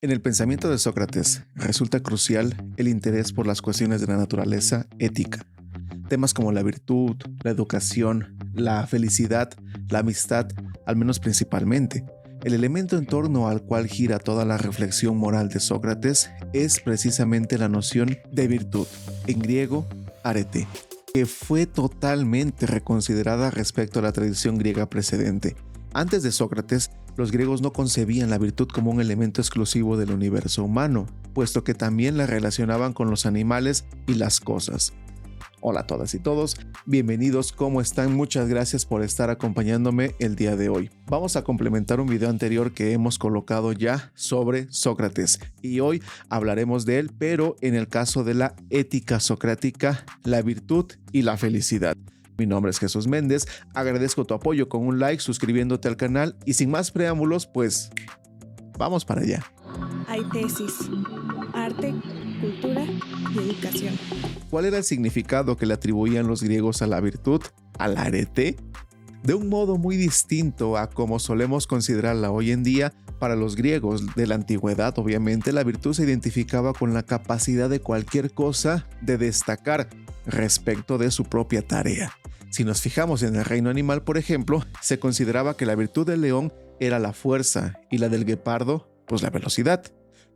En el pensamiento de Sócrates resulta crucial el interés por las cuestiones de la naturaleza ética. Temas como la virtud, la educación, la felicidad, la amistad, al menos principalmente. El elemento en torno al cual gira toda la reflexión moral de Sócrates es precisamente la noción de virtud, en griego arete, que fue totalmente reconsiderada respecto a la tradición griega precedente. Antes de Sócrates, los griegos no concebían la virtud como un elemento exclusivo del universo humano, puesto que también la relacionaban con los animales y las cosas. Hola a todas y todos, bienvenidos, ¿cómo están? Muchas gracias por estar acompañándome el día de hoy. Vamos a complementar un video anterior que hemos colocado ya sobre Sócrates y hoy hablaremos de él, pero en el caso de la ética socrática, la virtud y la felicidad. Mi nombre es Jesús Méndez, agradezco tu apoyo con un like, suscribiéndote al canal y sin más preámbulos, pues vamos para allá. Hay tesis, arte, cultura y educación. ¿Cuál era el significado que le atribuían los griegos a la virtud, al arete? De un modo muy distinto a como solemos considerarla hoy en día, para los griegos de la antigüedad, obviamente, la virtud se identificaba con la capacidad de cualquier cosa de destacar respecto de su propia tarea. Si nos fijamos en el reino animal, por ejemplo, se consideraba que la virtud del león era la fuerza y la del guepardo, pues la velocidad.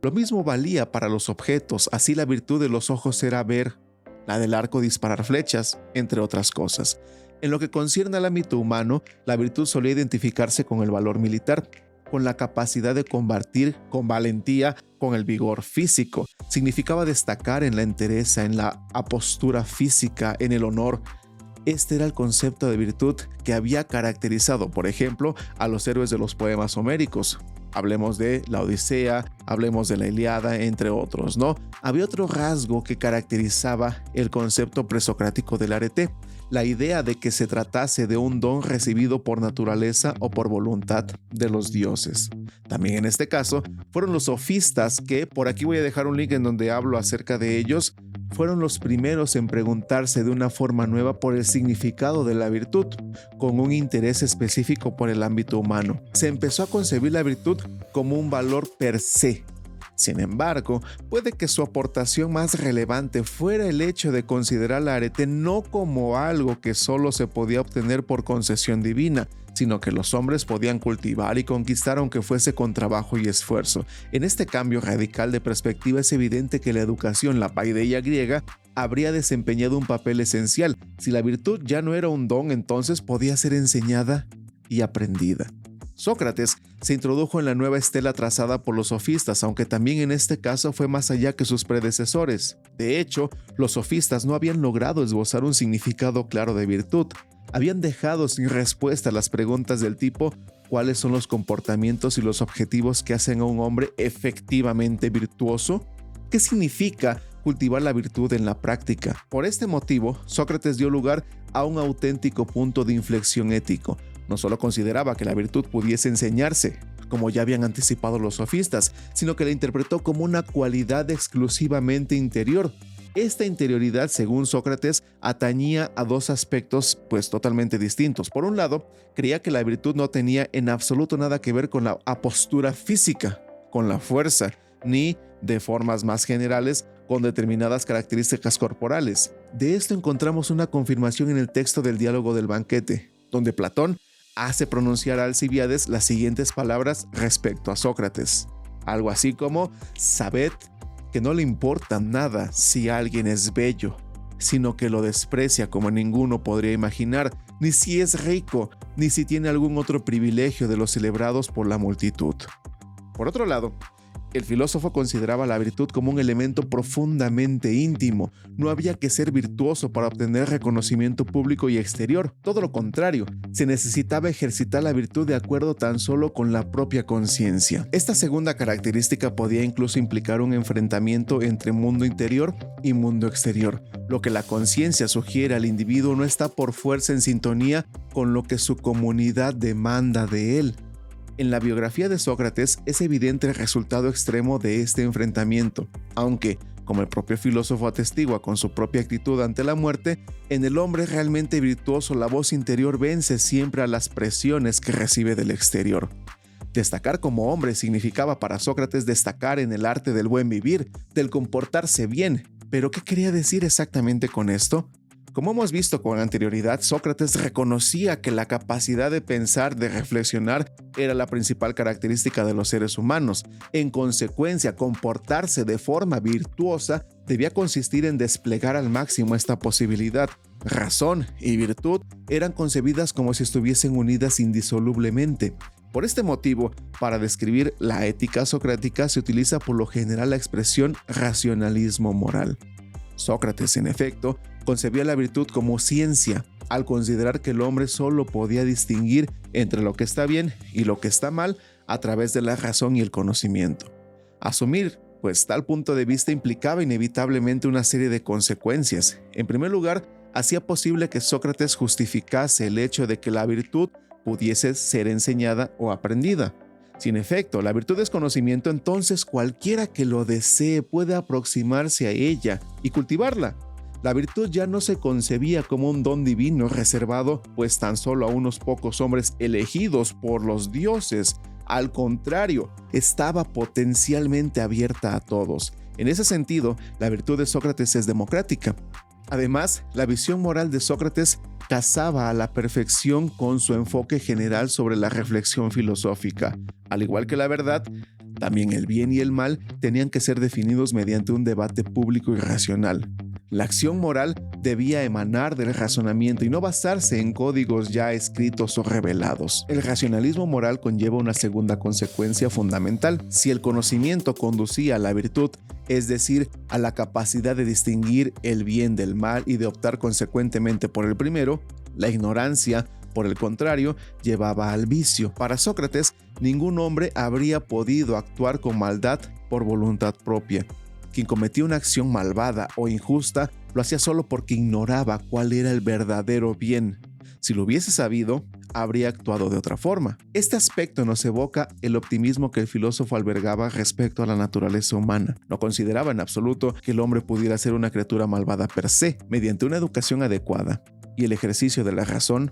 Lo mismo valía para los objetos, así la virtud de los ojos era ver, la del arco disparar flechas, entre otras cosas. En lo que concierne al ámbito humano, la virtud solía identificarse con el valor militar, con la capacidad de combatir con valentía, con el vigor físico. Significaba destacar en la entereza, en la apostura física, en el honor, este era el concepto de virtud que había caracterizado, por ejemplo, a los héroes de los poemas homéricos. Hablemos de la Odisea, hablemos de la Iliada, entre otros, ¿no? Había otro rasgo que caracterizaba el concepto presocrático del arete, la idea de que se tratase de un don recibido por naturaleza o por voluntad de los dioses. También en este caso fueron los sofistas que, por aquí voy a dejar un link en donde hablo acerca de ellos, fueron los primeros en preguntarse de una forma nueva por el significado de la virtud, con un interés específico por el ámbito humano. Se empezó a concebir la virtud como un valor per se. Sin embargo, puede que su aportación más relevante fuera el hecho de considerar la arete no como algo que solo se podía obtener por concesión divina, sino que los hombres podían cultivar y conquistar aunque fuese con trabajo y esfuerzo. En este cambio radical de perspectiva es evidente que la educación, la paideia griega, habría desempeñado un papel esencial. Si la virtud ya no era un don, entonces podía ser enseñada y aprendida. Sócrates se introdujo en la nueva estela trazada por los sofistas, aunque también en este caso fue más allá que sus predecesores. De hecho, los sofistas no habían logrado esbozar un significado claro de virtud habían dejado sin respuesta las preguntas del tipo ¿cuáles son los comportamientos y los objetivos que hacen a un hombre efectivamente virtuoso? ¿Qué significa cultivar la virtud en la práctica? Por este motivo, Sócrates dio lugar a un auténtico punto de inflexión ético. No solo consideraba que la virtud pudiese enseñarse, como ya habían anticipado los sofistas, sino que la interpretó como una cualidad exclusivamente interior, esta interioridad, según Sócrates, atañía a dos aspectos pues totalmente distintos. Por un lado, creía que la virtud no tenía en absoluto nada que ver con la apostura física, con la fuerza, ni de formas más generales con determinadas características corporales. De esto encontramos una confirmación en el texto del diálogo del banquete, donde Platón hace pronunciar a Alcibiades las siguientes palabras respecto a Sócrates. Algo así como, sabed que no le importa nada si alguien es bello, sino que lo desprecia como ninguno podría imaginar, ni si es rico, ni si tiene algún otro privilegio de los celebrados por la multitud. Por otro lado, el filósofo consideraba la virtud como un elemento profundamente íntimo. No había que ser virtuoso para obtener reconocimiento público y exterior. Todo lo contrario, se necesitaba ejercitar la virtud de acuerdo tan solo con la propia conciencia. Esta segunda característica podía incluso implicar un enfrentamiento entre mundo interior y mundo exterior. Lo que la conciencia sugiere al individuo no está por fuerza en sintonía con lo que su comunidad demanda de él. En la biografía de Sócrates es evidente el resultado extremo de este enfrentamiento, aunque, como el propio filósofo atestigua con su propia actitud ante la muerte, en el hombre realmente virtuoso la voz interior vence siempre a las presiones que recibe del exterior. Destacar como hombre significaba para Sócrates destacar en el arte del buen vivir, del comportarse bien. Pero ¿qué quería decir exactamente con esto? Como hemos visto con anterioridad, Sócrates reconocía que la capacidad de pensar, de reflexionar, era la principal característica de los seres humanos. En consecuencia, comportarse de forma virtuosa debía consistir en desplegar al máximo esta posibilidad. Razón y virtud eran concebidas como si estuviesen unidas indisolublemente. Por este motivo, para describir la ética socrática se utiliza por lo general la expresión racionalismo moral. Sócrates, en efecto, concebía la virtud como ciencia, al considerar que el hombre solo podía distinguir entre lo que está bien y lo que está mal a través de la razón y el conocimiento. Asumir, pues tal punto de vista implicaba inevitablemente una serie de consecuencias. En primer lugar, hacía posible que Sócrates justificase el hecho de que la virtud pudiese ser enseñada o aprendida. Sin efecto, la virtud es conocimiento, entonces cualquiera que lo desee puede aproximarse a ella y cultivarla. La virtud ya no se concebía como un don divino reservado pues tan solo a unos pocos hombres elegidos por los dioses. Al contrario, estaba potencialmente abierta a todos. En ese sentido, la virtud de Sócrates es democrática. Además, la visión moral de Sócrates casaba a la perfección con su enfoque general sobre la reflexión filosófica. Al igual que la verdad, también el bien y el mal tenían que ser definidos mediante un debate público y racional. La acción moral debía emanar del razonamiento y no basarse en códigos ya escritos o revelados. El racionalismo moral conlleva una segunda consecuencia fundamental. Si el conocimiento conducía a la virtud, es decir, a la capacidad de distinguir el bien del mal y de optar consecuentemente por el primero, la ignorancia, por el contrario, llevaba al vicio. Para Sócrates, ningún hombre habría podido actuar con maldad por voluntad propia. Quien cometía una acción malvada o injusta lo hacía solo porque ignoraba cuál era el verdadero bien. Si lo hubiese sabido, habría actuado de otra forma. Este aspecto nos evoca el optimismo que el filósofo albergaba respecto a la naturaleza humana. No consideraba en absoluto que el hombre pudiera ser una criatura malvada per se. Mediante una educación adecuada y el ejercicio de la razón,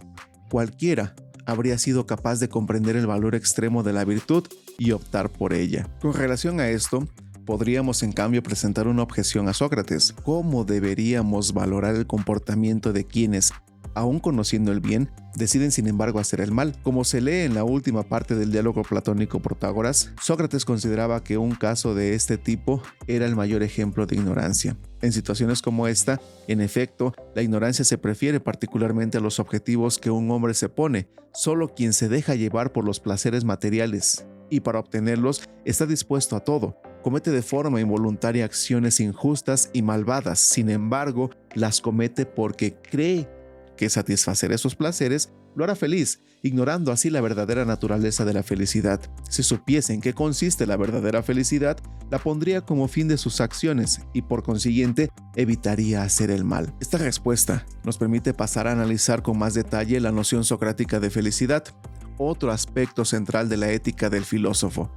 cualquiera habría sido capaz de comprender el valor extremo de la virtud y optar por ella. Con relación a esto, podríamos en cambio presentar una objeción a Sócrates. ¿Cómo deberíamos valorar el comportamiento de quienes, aun conociendo el bien, deciden sin embargo hacer el mal. Como se lee en la última parte del diálogo platónico Protágoras, Sócrates consideraba que un caso de este tipo era el mayor ejemplo de ignorancia. En situaciones como esta, en efecto, la ignorancia se prefiere particularmente a los objetivos que un hombre se pone. Solo quien se deja llevar por los placeres materiales y para obtenerlos está dispuesto a todo. Comete de forma involuntaria acciones injustas y malvadas, sin embargo, las comete porque cree que satisfacer esos placeres lo hará feliz, ignorando así la verdadera naturaleza de la felicidad. Si supiese en qué consiste la verdadera felicidad, la pondría como fin de sus acciones y por consiguiente evitaría hacer el mal. Esta respuesta nos permite pasar a analizar con más detalle la noción socrática de felicidad, otro aspecto central de la ética del filósofo.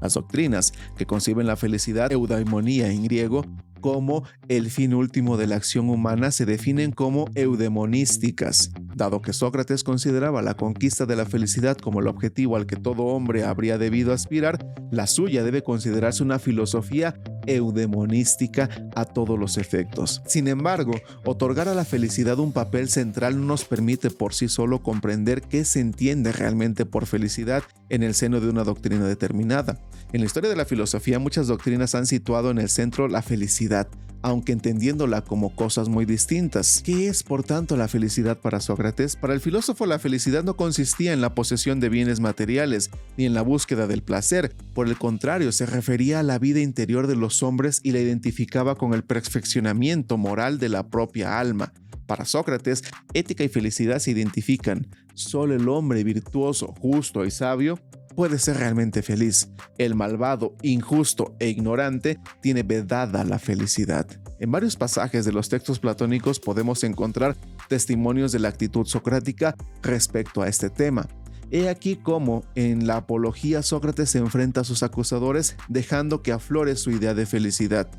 Las doctrinas que conciben la felicidad, eudaimonía en griego, como el fin último de la acción humana se definen como eudemonísticas. Dado que Sócrates consideraba la conquista de la felicidad como el objetivo al que todo hombre habría debido aspirar, la suya debe considerarse una filosofía eudemonística a todos los efectos. Sin embargo, otorgar a la felicidad un papel central no nos permite por sí solo comprender qué se entiende realmente por felicidad en el seno de una doctrina determinada. En la historia de la filosofía muchas doctrinas han situado en el centro la felicidad, aunque entendiéndola como cosas muy distintas. ¿Qué es, por tanto, la felicidad para Sócrates? Para el filósofo la felicidad no consistía en la posesión de bienes materiales, ni en la búsqueda del placer, por el contrario, se refería a la vida interior de los hombres y la identificaba con el perfeccionamiento moral de la propia alma. Para Sócrates, ética y felicidad se identifican. Solo el hombre virtuoso, justo y sabio puede ser realmente feliz. El malvado, injusto e ignorante tiene vedada la felicidad. En varios pasajes de los textos platónicos podemos encontrar testimonios de la actitud socrática respecto a este tema. He aquí cómo en la apología Sócrates se enfrenta a sus acusadores dejando que aflore su idea de felicidad.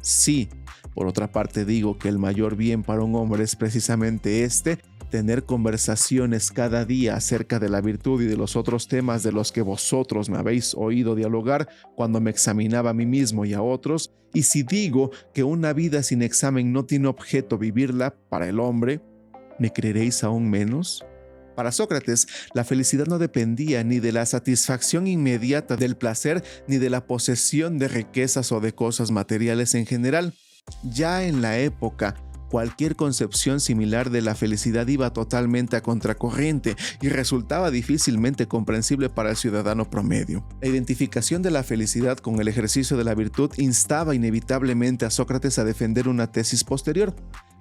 Sí, por otra parte digo que el mayor bien para un hombre es precisamente este, tener conversaciones cada día acerca de la virtud y de los otros temas de los que vosotros me habéis oído dialogar cuando me examinaba a mí mismo y a otros, y si digo que una vida sin examen no tiene objeto vivirla para el hombre, ¿me creeréis aún menos? Para Sócrates, la felicidad no dependía ni de la satisfacción inmediata del placer ni de la posesión de riquezas o de cosas materiales en general. Ya en la época, cualquier concepción similar de la felicidad iba totalmente a contracorriente y resultaba difícilmente comprensible para el ciudadano promedio. La identificación de la felicidad con el ejercicio de la virtud instaba inevitablemente a Sócrates a defender una tesis posterior,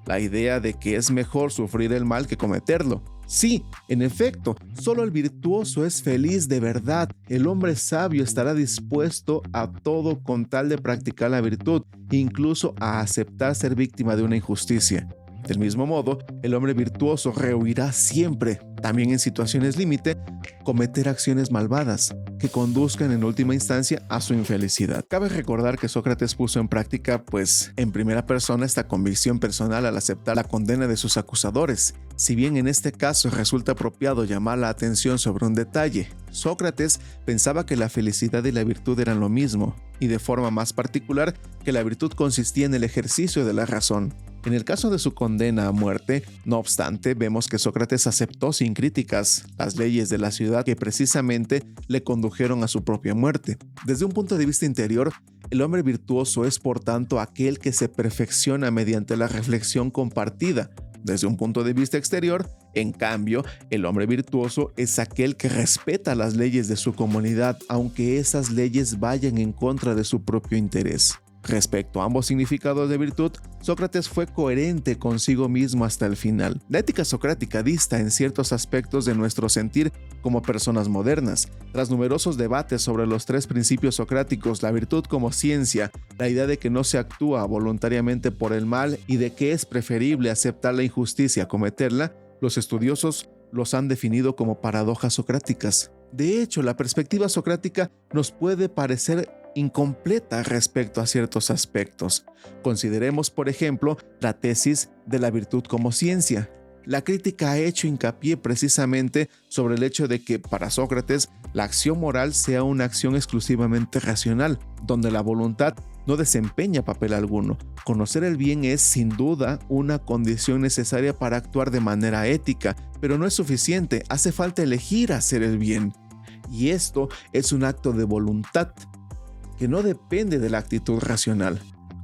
la idea de que es mejor sufrir el mal que cometerlo. Sí, en efecto, solo el virtuoso es feliz de verdad. El hombre sabio estará dispuesto a todo con tal de practicar la virtud, incluso a aceptar ser víctima de una injusticia. Del mismo modo, el hombre virtuoso rehuirá siempre, también en situaciones límite, cometer acciones malvadas que conduzcan en última instancia a su infelicidad. Cabe recordar que Sócrates puso en práctica, pues, en primera persona esta convicción personal al aceptar la condena de sus acusadores. Si bien en este caso resulta apropiado llamar la atención sobre un detalle, Sócrates pensaba que la felicidad y la virtud eran lo mismo, y de forma más particular que la virtud consistía en el ejercicio de la razón. En el caso de su condena a muerte, no obstante, vemos que Sócrates aceptó sin críticas las leyes de la ciudad que precisamente le condujeron a su propia muerte. Desde un punto de vista interior, el hombre virtuoso es por tanto aquel que se perfecciona mediante la reflexión compartida. Desde un punto de vista exterior, en cambio, el hombre virtuoso es aquel que respeta las leyes de su comunidad, aunque esas leyes vayan en contra de su propio interés. Respecto a ambos significados de virtud, Sócrates fue coherente consigo mismo hasta el final. La ética socrática dista en ciertos aspectos de nuestro sentir como personas modernas. Tras numerosos debates sobre los tres principios socráticos, la virtud como ciencia, la idea de que no se actúa voluntariamente por el mal y de que es preferible aceptar la injusticia a cometerla, los estudiosos los han definido como paradojas socráticas. De hecho, la perspectiva socrática nos puede parecer incompleta respecto a ciertos aspectos. Consideremos, por ejemplo, la tesis de la virtud como ciencia. La crítica ha hecho hincapié precisamente sobre el hecho de que para Sócrates la acción moral sea una acción exclusivamente racional, donde la voluntad no desempeña papel alguno. Conocer el bien es sin duda una condición necesaria para actuar de manera ética, pero no es suficiente, hace falta elegir hacer el bien. Y esto es un acto de voluntad, que no depende de la actitud racional.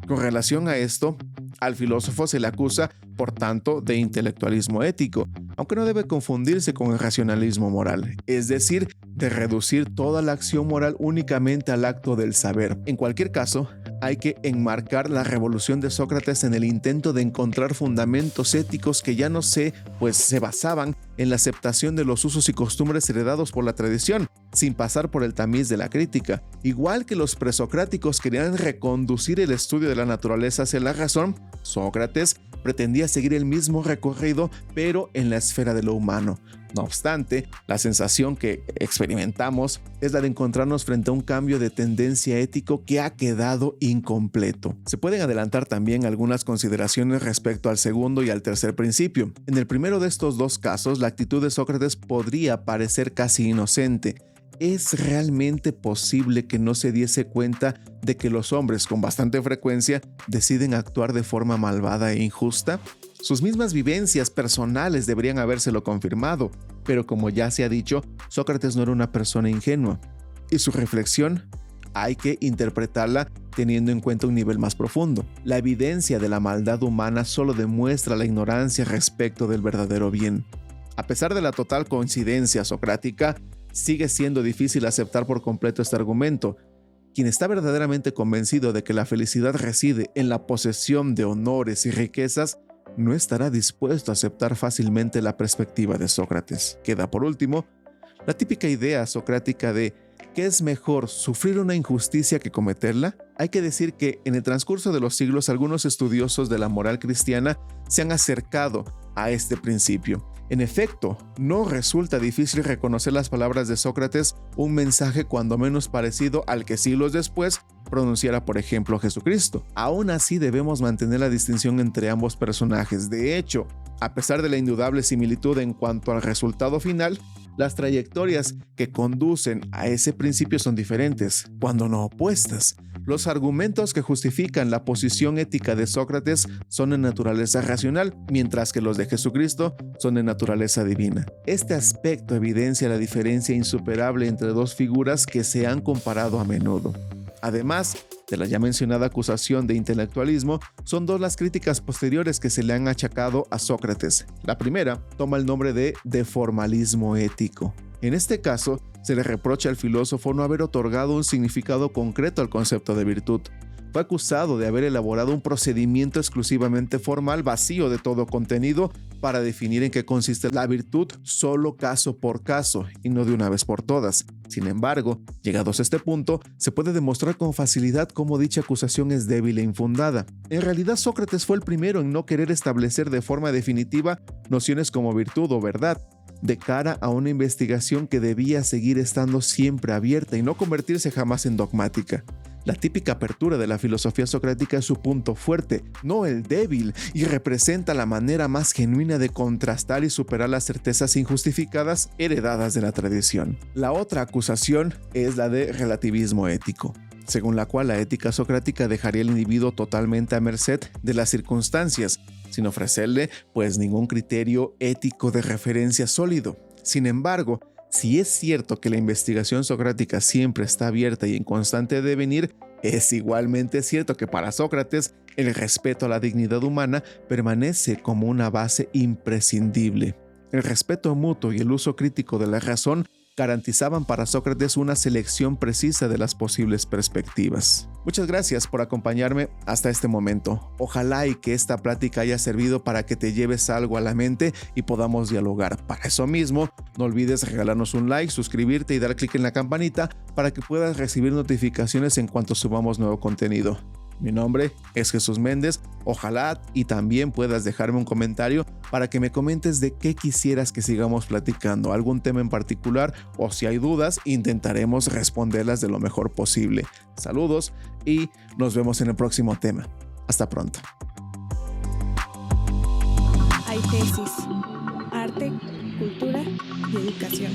Con relación a esto, al filósofo se le acusa, por tanto, de intelectualismo ético, aunque no debe confundirse con el racionalismo moral, es decir, de reducir toda la acción moral únicamente al acto del saber. En cualquier caso, hay que enmarcar la revolución de Sócrates en el intento de encontrar fundamentos éticos que ya no se, pues se basaban en la aceptación de los usos y costumbres heredados por la tradición, sin pasar por el tamiz de la crítica. Igual que los presocráticos querían reconducir el estudio de la naturaleza hacia la razón, Sócrates pretendía seguir el mismo recorrido, pero en la esfera de lo humano. No obstante, la sensación que experimentamos es la de encontrarnos frente a un cambio de tendencia ético que ha quedado incompleto. Se pueden adelantar también algunas consideraciones respecto al segundo y al tercer principio. En el primero de estos dos casos, la actitud de Sócrates podría parecer casi inocente, ¿Es realmente posible que no se diese cuenta de que los hombres con bastante frecuencia deciden actuar de forma malvada e injusta? Sus mismas vivencias personales deberían habérselo confirmado, pero como ya se ha dicho, Sócrates no era una persona ingenua, y su reflexión hay que interpretarla teniendo en cuenta un nivel más profundo. La evidencia de la maldad humana solo demuestra la ignorancia respecto del verdadero bien. A pesar de la total coincidencia socrática, sigue siendo difícil aceptar por completo este argumento. Quien está verdaderamente convencido de que la felicidad reside en la posesión de honores y riquezas, no estará dispuesto a aceptar fácilmente la perspectiva de Sócrates. Queda por último la típica idea socrática de ¿qué es mejor sufrir una injusticia que cometerla? Hay que decir que en el transcurso de los siglos algunos estudiosos de la moral cristiana se han acercado a este principio en efecto, no resulta difícil reconocer las palabras de Sócrates un mensaje cuando menos parecido al que siglos después pronunciara, por ejemplo, Jesucristo. Aún así debemos mantener la distinción entre ambos personajes. De hecho, A pesar de la indudable similitud en cuanto al resultado final, las trayectorias que conducen a ese principio son diferentes, cuando no opuestas. Los argumentos que justifican la posición ética de Sócrates son de naturaleza racional, mientras que los de Jesucristo son de naturaleza divina. Este aspecto evidencia la diferencia insuperable entre dos figuras que se han comparado a menudo. Además, de la ya mencionada acusación de intelectualismo, son dos las críticas posteriores que se le han achacado a Sócrates. La primera toma el nombre de deformalismo ético. En este caso, se le reprocha al filósofo no haber otorgado un significado concreto al concepto de virtud, fue acusado de haber elaborado un procedimiento exclusivamente formal vacío de todo contenido para definir en qué consiste la virtud solo caso por caso y no de una vez por todas. Sin embargo, llegados a este punto, se puede demostrar con facilidad cómo dicha acusación es débil e infundada. En realidad, Sócrates fue el primero en no querer establecer de forma definitiva nociones como virtud o verdad, de cara a una investigación que debía seguir estando siempre abierta y no convertirse jamás en dogmática. La típica apertura de la filosofía socrática es su punto fuerte, no el débil, y representa la manera más genuina de contrastar y superar las certezas injustificadas heredadas de la tradición. La otra acusación es la de relativismo ético según la cual la ética socrática dejaría al individuo totalmente a merced de las circunstancias, sin ofrecerle pues ningún criterio ético de referencia sólido. Sin embargo, si es cierto que la investigación socrática siempre está abierta y en constante devenir, es igualmente cierto que para Sócrates el respeto a la dignidad humana permanece como una base imprescindible. El respeto mutuo y el uso crítico de la razón garantizaban para Sócrates una selección precisa de las posibles perspectivas. Muchas gracias por acompañarme hasta este momento. Ojalá y que esta plática haya servido para que te lleves algo a la mente y podamos dialogar. Para eso mismo, no olvides regalarnos un like, suscribirte y dar clic en la campanita para que puedas recibir notificaciones en cuanto subamos nuevo contenido. Mi nombre es Jesús Méndez. Ojalá y también puedas dejarme un comentario para que me comentes de qué quisieras que sigamos platicando, algún tema en particular o si hay dudas, intentaremos responderlas de lo mejor posible. Saludos y nos vemos en el próximo tema. Hasta pronto. Hay tesis, arte, cultura y educación.